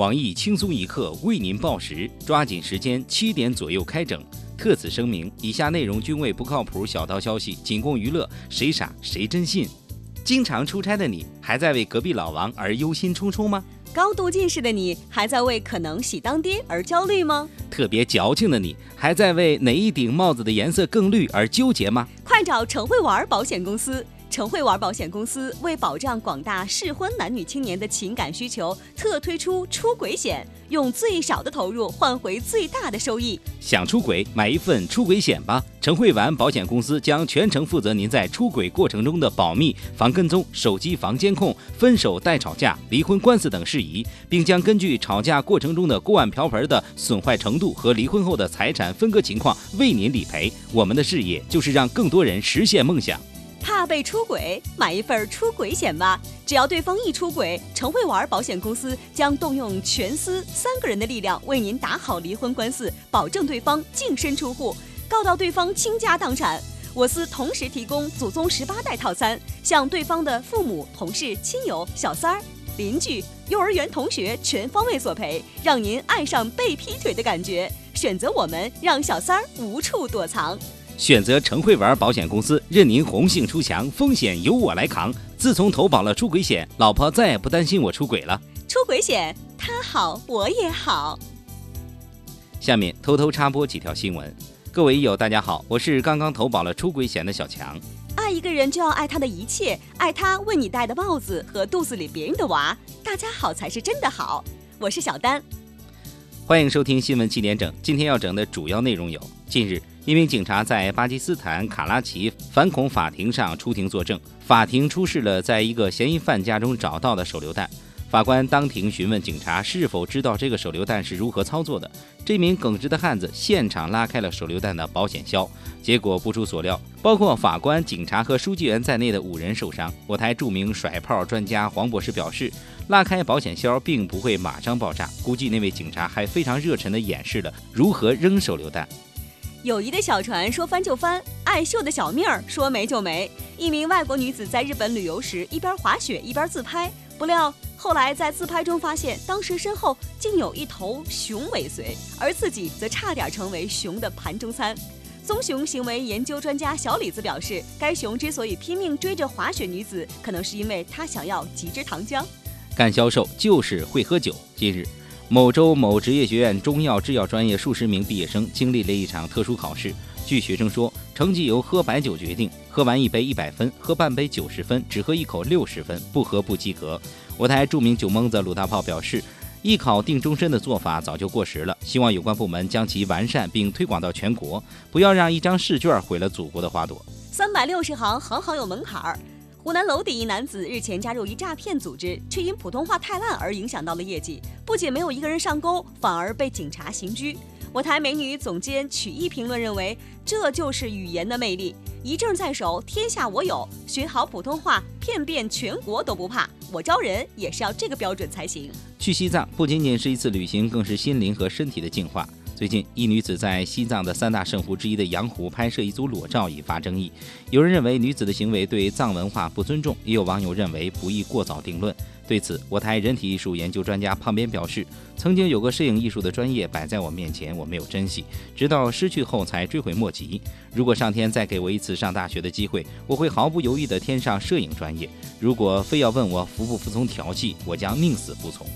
网易轻松一刻为您报时，抓紧时间，七点左右开整。特此声明，以下内容均为不靠谱小道消息，仅供娱乐，谁傻谁真信。经常出差的你，还在为隔壁老王而忧心忡忡吗？高度近视的你，还在为可能喜当爹而焦虑吗？特别矫情的你，还在为哪一顶帽子的颜色更绿而纠结吗？快找诚慧玩保险公司！陈慧玩保险公司为保障广大适婚男女青年的情感需求，特推出出轨险，用最少的投入换回最大的收益。想出轨，买一份出轨险吧！陈慧玩保险公司将全程负责您在出轨过程中的保密、防跟踪、手机防监控、分手代吵架、离婚官司等事宜，并将根据吵架过程中的锅碗瓢盆的损坏程度和离婚后的财产分割情况为您理赔。我们的事业就是让更多人实现梦想。怕被出轨，买一份出轨险吧。只要对方一出轨，陈慧玩保险公司将动用全司三个人的力量为您打好离婚官司，保证对方净身出户，告到对方倾家荡产。我司同时提供祖宗十八代套餐，向对方的父母、同事、亲友、小三儿、邻居、幼儿园同学全方位索赔，让您爱上被劈腿的感觉。选择我们，让小三儿无处躲藏。选择陈慧玩保险公司，任您红杏出墙，风险由我来扛。自从投保了出轨险，老婆再也不担心我出轨了。出轨险，他好我也好。下面偷偷插播几条新闻。各位益友，大家好，我是刚刚投保了出轨险的小强。爱一个人就要爱他的一切，爱他为你戴的帽子和肚子里别人的娃。大家好才是真的好。我是小丹。欢迎收听新闻七点整。今天要整的主要内容有：近日。一名警察在巴基斯坦卡拉奇反恐法庭上出庭作证，法庭出示了在一个嫌疑犯家中找到的手榴弹。法官当庭询问警察是否知道这个手榴弹是如何操作的。这名耿直的汉子现场拉开了手榴弹的保险销，结果不出所料，包括法官、警察和书记员在内的五人受伤。我台著名甩炮专家黄博士表示，拉开保险销并不会马上爆炸，估计那位警察还非常热忱地演示了如何扔手榴弹。友谊的小船说翻就翻，爱秀的小命儿说没就没。一名外国女子在日本旅游时，一边滑雪一边自拍，不料后来在自拍中发现，当时身后竟有一头熊尾随，而自己则差点成为熊的盘中餐。棕熊行为研究专家小李子表示，该熊之所以拼命追着滑雪女子，可能是因为它想要几支糖浆。干销售就是会喝酒。近日。某州某职业学院中药制药专业数十名毕业生经历了一场特殊考试。据学生说，成绩由喝白酒决定，喝完一杯一百分，喝半杯九十分，只喝一口六十分，不喝不及格。我台著名酒蒙子鲁大炮表示，艺考定终身的做法早就过时了，希望有关部门将其完善并推广到全国，不要让一张试卷毁了祖国的花朵。三百六十行，行行有门槛儿。湖南娄底一男子日前加入一诈骗组织，却因普通话太烂而影响到了业绩，不仅没有一个人上钩，反而被警察刑拘。我台美女总监曲艺评论认为，这就是语言的魅力，一证在手，天下我有。学好普通话，骗遍全国都不怕。我招人也是要这个标准才行。去西藏不仅仅是一次旅行，更是心灵和身体的净化。最近，一女子在西藏的三大圣湖之一的羊湖拍摄一组裸照，引发争议。有人认为女子的行为对藏文化不尊重，也有网友认为不宜过早定论。对此，我台人体艺术研究专家胖边表示：“曾经有个摄影艺术的专业摆在我面前，我没有珍惜，直到失去后才追悔莫及。如果上天再给我一次上大学的机会，我会毫不犹豫地填上摄影专业。如果非要问我服不服从调剂，我将宁死不从。”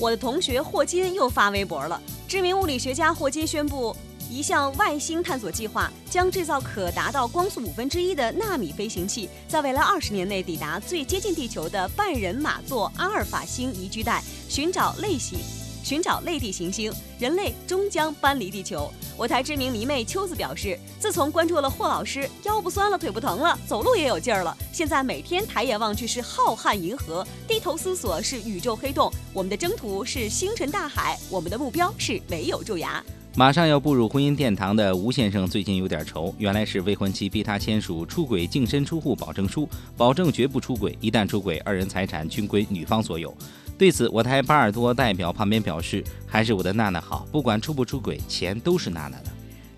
我的同学霍金又发微博了。知名物理学家霍金宣布，一项外星探索计划将制造可达到光速五分之一的纳米飞行器，在未来二十年内抵达最接近地球的半人马座阿尔法星宜居带，寻找类型。寻找类地行星，人类终将搬离地球。我台知名迷妹秋子表示，自从关注了霍老师，腰不酸了，腿不疼了，走路也有劲儿了。现在每天抬眼望去是浩瀚银河，低头思索是宇宙黑洞。我们的征途是星辰大海，我们的目标是没有蛀牙。马上要步入婚姻殿堂的吴先生最近有点愁，原来是未婚妻逼他签署出轨净身出户保证书，保证绝不出轨，一旦出轨，二人财产均归女方所有。对此，我台巴尔多代表旁边表示，还是我的娜娜好，不管出不出轨，钱都是娜娜的。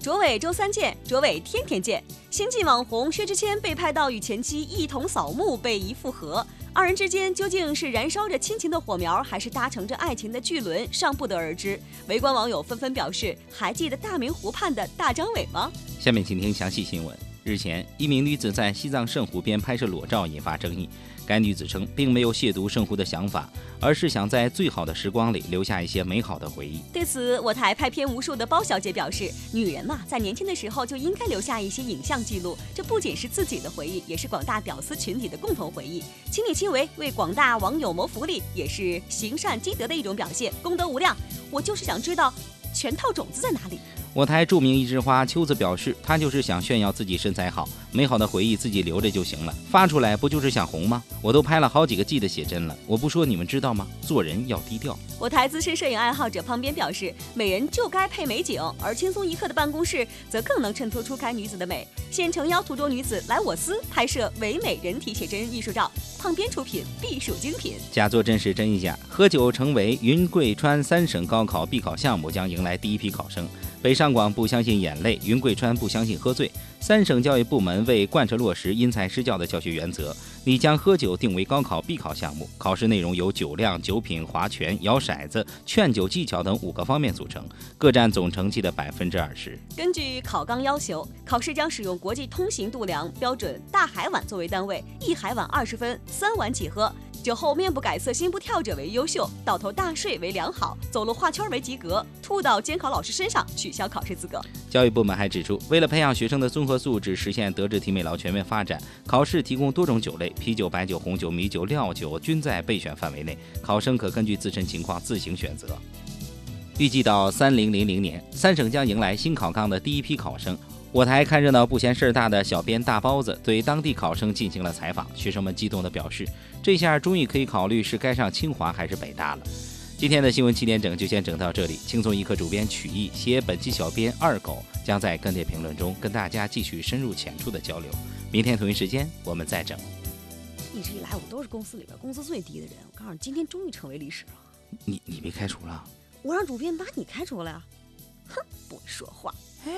卓伟周三见，卓伟天天见。新晋网红薛之谦被拍到与前妻一同扫墓，被疑复合。二人之间究竟是燃烧着亲情的火苗，还是搭乘着爱情的巨轮，尚不得而知。围观网友纷纷表示：“还记得大明湖畔的大张伟吗？”下面请听详细新闻。日前，一名女子在西藏圣湖边拍摄裸照，引发争议。该女子称，并没有亵渎圣湖的想法，而是想在最好的时光里留下一些美好的回忆。对此，我台拍片无数的包小姐表示：“女人嘛，在年轻的时候就应该留下一些影像记录，这不仅是自己的回忆，也是广大屌丝群体的共同回忆。亲力亲为，为广大网友谋福利，也是行善积德的一种表现，功德无量。我就是想知道，全套种子在哪里？”我台著名一枝花秋子表示，她就是想炫耀自己身材好，美好的回忆自己留着就行了，发出来不就是想红吗？我都拍了好几个 G 的写真了，我不说你们知道吗？做人要低调。我台资深摄影爱好者旁边表示，美人就该配美景，而轻松一刻的办公室则更能衬托出该女子的美。现诚邀图中女子来我司拍摄唯美人体写真艺术照，胖边出品必属精品。假作真是真亦假，喝酒成为云贵川三省高考必考项目，将迎来第一批考生。北上广不相信眼泪，云贵川不相信喝醉。三省教育部门为贯彻落实因材施教的教学原则，拟将喝酒定为高考必考项目。考试内容由酒量、酒品、划拳、摇骰子、劝酒技巧等五个方面组成，各占总成绩的百分之二十。根据考纲要求，考试将使用国际通行度量标准大海碗作为单位，一海碗二十分，三碗起喝。酒后面不改色心不跳者为优秀，倒头大睡为良好，走路画圈为及格，吐到监考老师身上取消考试资格。教育部门还指出，为了培养学生的综合素质，实现德智体美劳全面发展，考试提供多种酒类，啤酒、白酒、红酒、米酒、料酒均在备选范围内，考生可根据自身情况自行选择。预计到三零零零年，三省将迎来新考纲的第一批考生。我台看热闹不嫌事儿大的小编大包子对当地考生进行了采访，学生们激动地表示：“这下终于可以考虑是该上清华还是北大了。”今天的新闻七点整就先整到这里。轻松一刻主编曲艺携本期小编二狗将在跟帖评论中跟大家继续深入浅出的交流。明天同一时间我们再整。一直以来我都是公司里边工资最低的人，我告诉你，今天终于成为历史了。你你被开除了？我让主编把你开除了呀！哼，不会说话。哎。